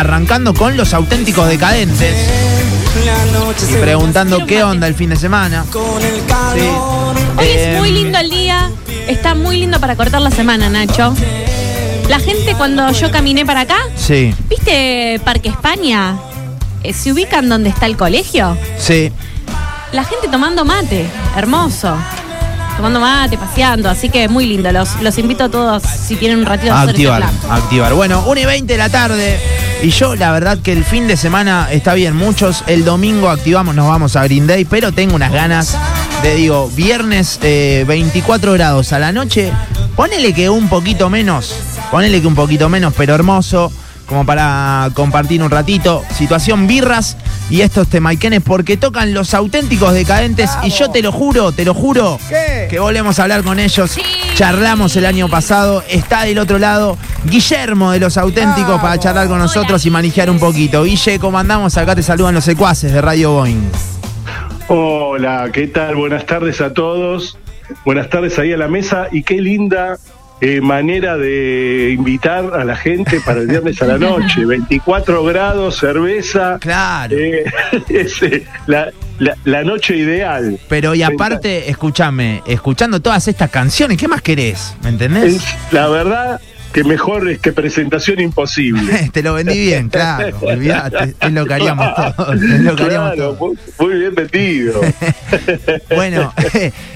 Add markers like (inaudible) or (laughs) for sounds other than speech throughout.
arrancando con los auténticos decadentes. Y preguntando qué onda el fin de semana. Sí. Hoy es Eh, muy lindo el día, está muy lindo para cortar la semana, Nacho. La gente cuando yo caminé para acá, Sí, ¿viste Parque España? Eh, ¿Se ubican donde está el colegio? sí. La gente tomando mate, hermoso. Tomando mate, paseando, así que muy lindo. Los, los invito a todos, si tienen un ratito, a A hacer ese activar, plan. a activar. Bueno, 1 y 20 de la tarde. Y yo, la verdad que el fin de semana está bien. Muchos el domingo activamos, nos vamos a Green Day, pero tengo unas ganas de, digo, viernes eh, 24 grados a la noche. Ponele que un poquito menos, ponele que un poquito menos, pero hermoso, como para compartir un ratito. Situación birras y estos temaiquenes, porque tocan los auténticos decadentes. Y yo te lo juro, te lo juro, que volvemos a hablar con ellos. Charlamos el año pasado, está del otro lado Guillermo de los auténticos para charlar con nosotros y manejar un poquito. Guille, ¿cómo andamos? Acá te saludan los secuaces de Radio Boeing. Hola, ¿qué tal? Buenas tardes a todos. Buenas tardes ahí a la mesa y qué linda eh, manera de invitar a la gente para el viernes a la (laughs) noche. 24 grados, cerveza. Claro. eh, (laughs) es, eh, la, la- la noche ideal. Pero y aparte, escúchame, escuchando todas estas canciones, ¿qué más querés? ¿Me entendés? Es, la verdad que mejor este, presentación imposible. (laughs) Te lo vendí bien, claro. (laughs) Olvídate, es lo que haríamos todos. Es lo que haríamos Claro, todos. muy, muy bien metido. (laughs) Bueno,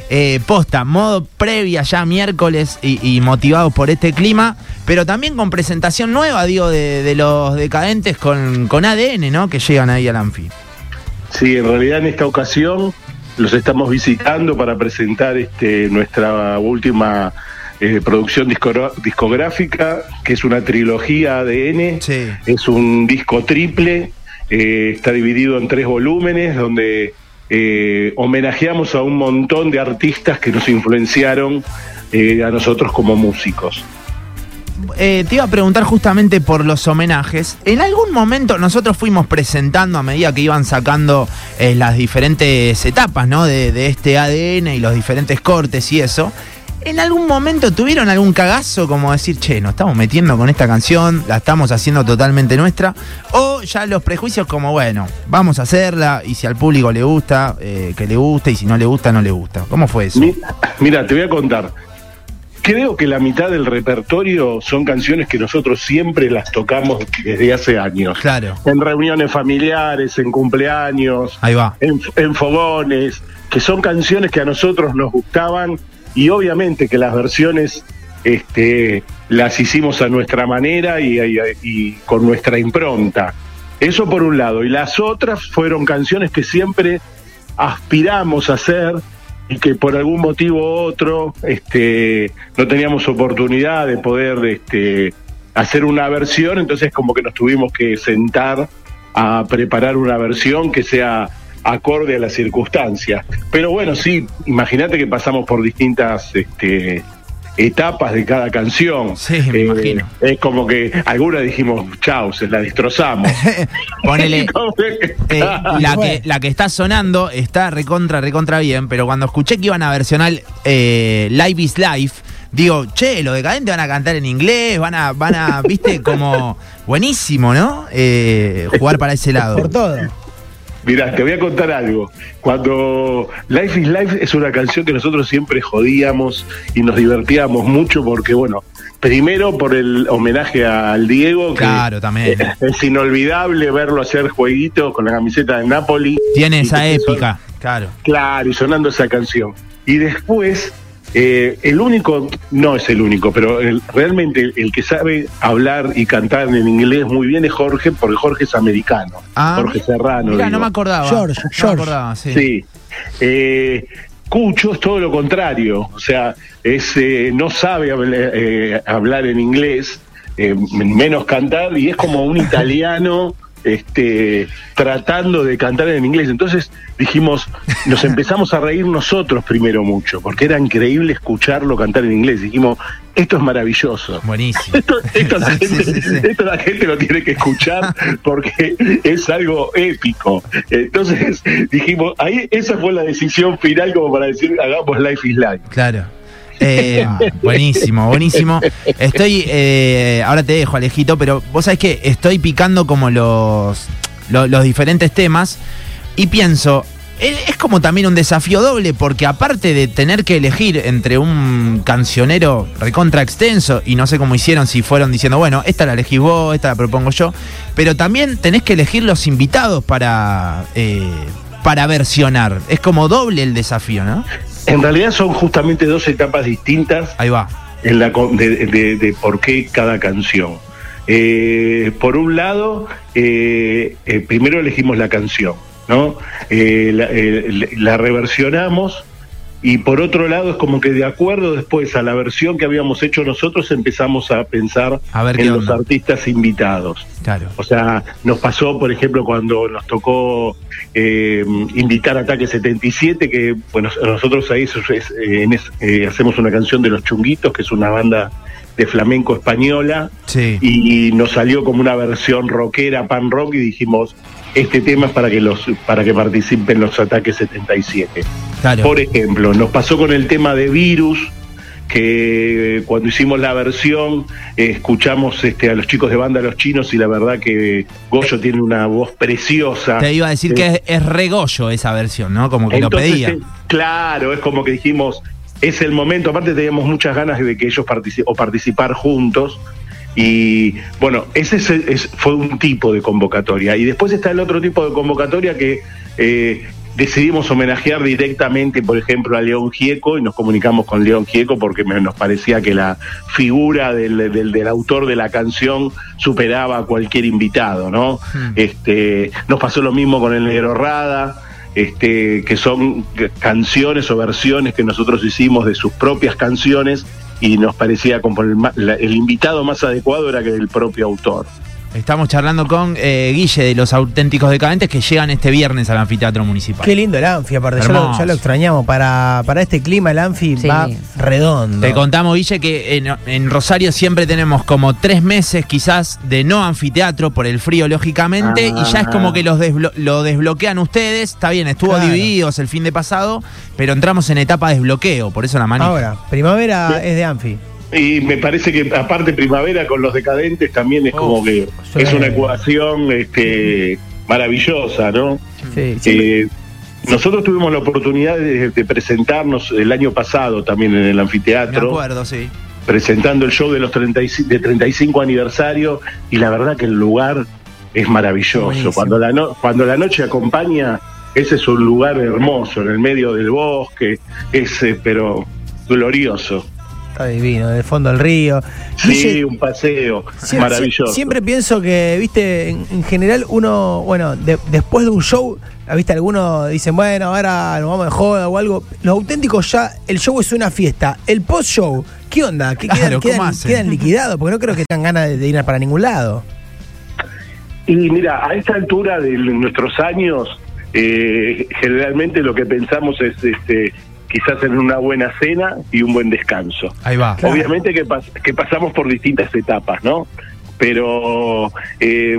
eh, posta, modo previa ya miércoles y, y motivados por este clima, pero también con presentación nueva, digo, de, de los decadentes con, con ADN, ¿no? Que llegan ahí al Anfi. Sí, en realidad en esta ocasión los estamos visitando para presentar este, nuestra última eh, producción discográfica, que es una trilogía ADN. Sí. Es un disco triple, eh, está dividido en tres volúmenes, donde eh, homenajeamos a un montón de artistas que nos influenciaron eh, a nosotros como músicos. Eh, te iba a preguntar justamente por los homenajes. En algún momento nosotros fuimos presentando a medida que iban sacando eh, las diferentes etapas, ¿no? De, de este ADN y los diferentes cortes y eso. ¿En algún momento tuvieron algún cagazo como decir, che, nos estamos metiendo con esta canción, la estamos haciendo totalmente nuestra? O ya los prejuicios como, bueno, vamos a hacerla y si al público le gusta, eh, que le guste y si no le gusta, no le gusta. ¿Cómo fue eso? Mi- Mira, te voy a contar. Creo que la mitad del repertorio son canciones que nosotros siempre las tocamos desde hace años. Claro, En reuniones familiares, en cumpleaños, ahí va. en, en fogones, que son canciones que a nosotros nos gustaban y obviamente que las versiones este, las hicimos a nuestra manera y, con nuestra impronta. Eso por un lado. Y las otras fueron canciones que siempre aspiramos a hacer y que por algún motivo u otro este, no teníamos oportunidad de poder este, hacer una versión, entonces como que nos tuvimos que sentar a preparar una versión que sea acorde a las circunstancias. Pero bueno, sí, imagínate que pasamos por distintas este, etapas de cada canción. Sí, me imagino. Es como que algunas dijimos, chau, se la destrozamos. (laughs) Ponele, (laughs) Eh, (laughs) la, que, la que está sonando está recontra, recontra bien, pero cuando escuché que iban a versionar eh, Live is Life, digo, che, los decadentes van a cantar en inglés, van a, van a, viste, como buenísimo, ¿no? Eh, jugar para ese lado. Por todo. Mirá, te voy a contar algo. Cuando Life is Life es una canción que nosotros siempre jodíamos y nos divertíamos mucho porque, bueno, primero por el homenaje al Diego, que Claro, también. es inolvidable verlo hacer jueguitos con la camiseta de Napoli. Tiene esa son- épica, claro. Claro, y sonando esa canción. Y después, eh, el único, no es el único, pero el- realmente el, el que sabe hablar y cantar en inglés muy bien es Jorge, porque Jorge es americano. Ah, Jorge Serrano. Mira, no me acordaba. George, No me George. acordaba, sí. Sí. Eh, Cucho es todo lo contrario, o sea, es, eh, no sabe habl- eh, hablar en inglés, eh, menos cantar, y es como un italiano este, tratando de cantar en inglés. Entonces dijimos, nos (laughs) empezamos a reír nosotros primero mucho, porque era increíble escucharlo cantar en inglés. Dijimos, esto es maravilloso. Buenísimo. Esto, esto la (laughs) Sí, gente, sí, sí. esto la gente lo tiene que escuchar porque es algo épico. Entonces dijimos, ahí esa fue la decisión final como para decir hagamos Life is Life. Claro. Eh, buenísimo, buenísimo. Estoy, eh, ahora te dejo, Alejito, pero vos sabés que estoy picando como los, los, los diferentes temas y pienso, es es como también un desafío doble, porque aparte de tener que elegir entre un cancionero recontra extenso, y no sé cómo hicieron, si fueron diciendo, bueno, esta la elegís vos, esta la propongo yo, pero también tenés que elegir los invitados para, eh, para versionar. Es como doble el desafío, ¿no? En realidad son justamente dos etapas distintas Ahí va. en la, de, de- de por qué cada canción. Eh, por un lado, eh, eh, primero elegimos la canción, ¿no? Eh, la, eh, la reversionamos y por otro lado es como que de acuerdo después a la versión que habíamos hecho nosotros empezamos a pensar A ver qué en los artistas invitados. Claro. O sea, nos pasó, por ejemplo, cuando nos tocó eh, invitar a Ataque 77, que bueno, nosotros ahí es- eh, en es- eh, hacemos una canción de Los Chunguitos, que es una banda de flamenco española, Sí. y nos salió como una versión rockera, pan rock, y dijimos, este tema es para que los para que participen los Ataques 77. Claro. Por ejemplo, nos pasó con el tema de Virus, que cuando hicimos la versión eh, escuchamos este, a los chicos de banda Los Chinos y la verdad que Goyo tiene una voz preciosa. Te iba a decir Eh, que es, es regollo esa versión, ¿no? Como que entonces, lo pedía. eh, claro, es como que dijimos, es el momento, aparte teníamos muchas ganas de que ellos partici- o participar juntos. Y bueno, ese es- es- fue un tipo de convocatoria. Y después está el otro tipo de convocatoria que eh, decidimos homenajear directamente, por ejemplo, a León Gieco y nos comunicamos con León Gieco porque me- nos parecía que la figura del, del- del autor de la canción superaba a cualquier invitado, ¿no? Hmm. Este, nos pasó lo mismo con el Negro Rada este, que son canciones o versiones que nosotros hicimos de sus propias canciones y nos parecía como el, el invitado más adecuado era que el propio autor. Estamos charlando con eh, Guille de los auténticos decadentes que llegan este viernes al anfiteatro municipal. Qué lindo el Anfi, aparte, ya lo, ya lo extrañamos. Para, para este clima el Anfi Sí. va redondo. Te contamos, Guille, que en, en Rosario siempre tenemos como tres meses quizás de no anfiteatro por el frío, lógicamente, y ya es como que los desblo- lo desbloquean ustedes. Está bien, estuvo Claro. divididos el fin de pasado, pero entramos en etapa de desbloqueo, por eso la manija. Ahora, primavera es de Anfi. Y me parece que aparte primavera con los decadentes también es como que sí. es una ecuación este, maravillosa, ¿no? Sí, Eh, nosotros tuvimos la oportunidad de, de presentarnos el año pasado también en el Me anfiteatro. acuerdo, sí. presentando el show de los 35, de 35 aniversario y la verdad que el lugar es maravilloso. Buenísimo. Cuando la, no- cuando la noche acompaña, ese es un lugar hermoso, en el medio del bosque, es eh, pero glorioso. Está divino, del fondo del río. Sí, un paseo maravilloso. sie- Siempre pienso que, viste, en, en general uno, bueno, de- después de un show, viste, algunos dicen, bueno, ahora nos vamos de joda o algo. Los auténticos ya, el show es una fiesta. El post-show, ¿qué onda? ¿Qué Claro, quedan, quedan liquidados? Porque no creo que tengan ganas de, de ir para ningún lado. Y mira, a esta altura de nuestros años, eh, generalmente lo que pensamos es este, quizás en una buena cena y un buen descanso. Ahí va. Claro. Obviamente que, pas- que pasamos por distintas etapas, ¿no? Pero eh,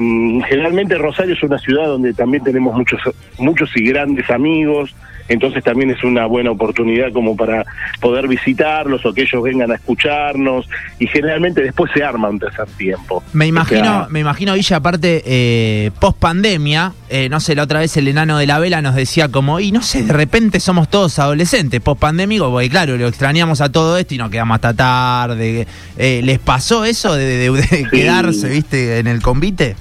generalmente Rosario es una ciudad donde también tenemos muchos, muchos y grandes amigos, entonces también es una buena oportunidad como para poder visitarlos o que ellos vengan a escucharnos y generalmente después se arma un tercer tiempo. Me imagino, O sea, me imagino, Villa, aparte, eh, post pandemia, no sé, la otra vez el enano de la vela nos decía como, y no sé, de repente somos todos adolescentes, post pandémico, porque claro, lo extrañamos a todo esto y nos quedamos hasta tarde. Eh, ¿Les pasó eso de, de- de quedarse, viste, en el convite?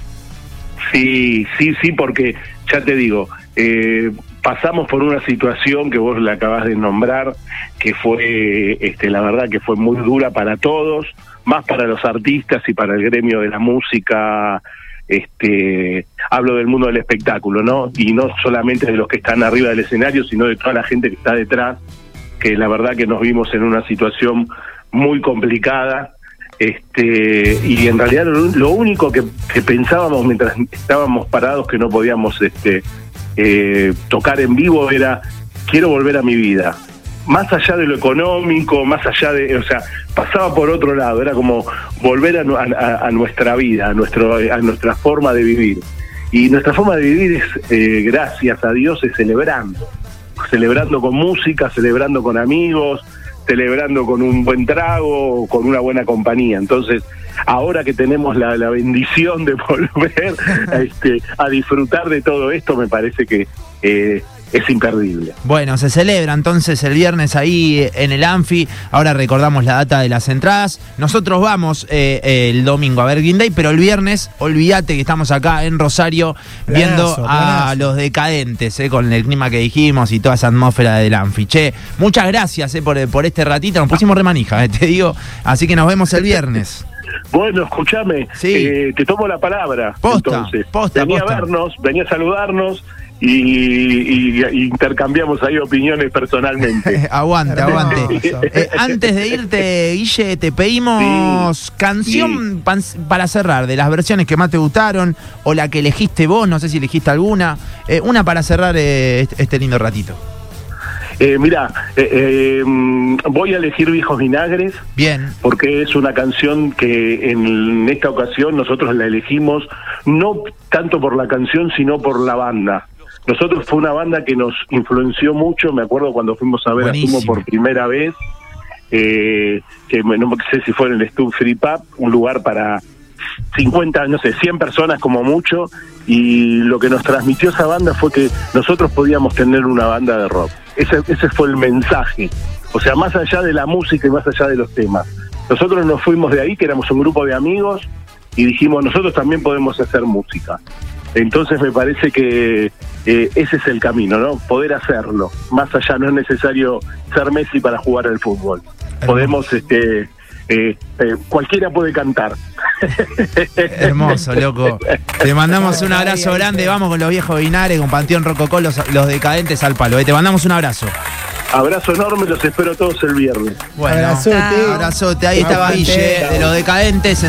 Sí, sí, sí, porque ya te digo, eh, pasamos por una situación que vos la acabas de nombrar, que fue, este, la verdad que fue muy dura para todos, más para los artistas y para el gremio de la música. Este, hablo del mundo del espectáculo, ¿no? Y no solamente de los que están arriba del escenario, sino de toda la gente que está detrás, que la verdad que nos vimos en una situación muy complicada este y en realidad lo, único que, pensábamos mientras estábamos parados que no podíamos este eh, tocar en vivo era quiero volver a mi vida más allá de lo económico más allá de o sea pasaba por otro lado era como volver a- a- a nuestra vida a nuestro a nuestra forma de vivir. Y nuestra forma de vivir es eh, gracias a Dios es celebrando. Celebrando con música celebrando con amigos celebrando con un buen trago, con una buena compañía. Entonces, ahora que tenemos la, la bendición de (laughs) volver a, este, a disfrutar de todo esto, me parece que eh, es imperdible. Bueno, se celebra entonces el viernes ahí en el Anfi. Ahora recordamos la data de las entradas. Nosotros vamos eh, el domingo a ver Green Day, pero el viernes, olvídate que estamos acá en Rosario viendo Planazo, a los decadentes, eh, con el clima que dijimos y toda esa atmósfera del Anfi. Che, muchas gracias eh, por, por este ratito. Nos pusimos remanija, eh, te digo. Así que nos vemos el viernes. Bueno, escúchame, Sí. eh, te tomo la palabra. Posta, entonces, posta, venía posta. a vernos, venía a saludarnos y, y- y intercambiamos ahí opiniones personalmente. (laughs) aguante, aguante. Eh, antes de irte, Guille, te pedimos canción para cerrar, de las versiones que más te gustaron, o la que elegiste vos, no sé si elegiste alguna. Eh, una para cerrar eh, este, este lindo ratito. Eh, mira, eh, eh, mm, voy a elegir Viejos Vinagres Bien, porque es una canción que en esta ocasión nosotros la elegimos no tanto por la canción, sino por la banda. Nosotros fue una banda que nos influenció mucho, me acuerdo cuando fuimos a ver a. Sumo por primera vez, eh, que no sé si fue en el Stub Free Pub, un lugar para 50, no sé, 100 personas como mucho, y lo que nos transmitió esa banda fue que nosotros podíamos tener una banda de rock. Ese, ese fue el mensaje. O sea, más allá de la música y más allá de los temas. Nosotros nos fuimos de ahí, que éramos un grupo de amigos, y dijimos, nosotros también podemos hacer música. Entonces me parece que eh, ese es el camino, ¿no? Poder hacerlo. Más allá, no es necesario ser Messi para jugar al fútbol. Podemos, este, eh, eh, cualquiera puede cantar. (laughs) hermoso, loco. Te mandamos un abrazo grande. Vamos con los viejos Vinares, con Panteón Rococó, los, los decadentes al palo. eh. Te mandamos un abrazo. Abrazo enorme, los espero todos el viernes. Bueno, Abrazote. abrazote. Ahí estaba. Guille, de los decadentes.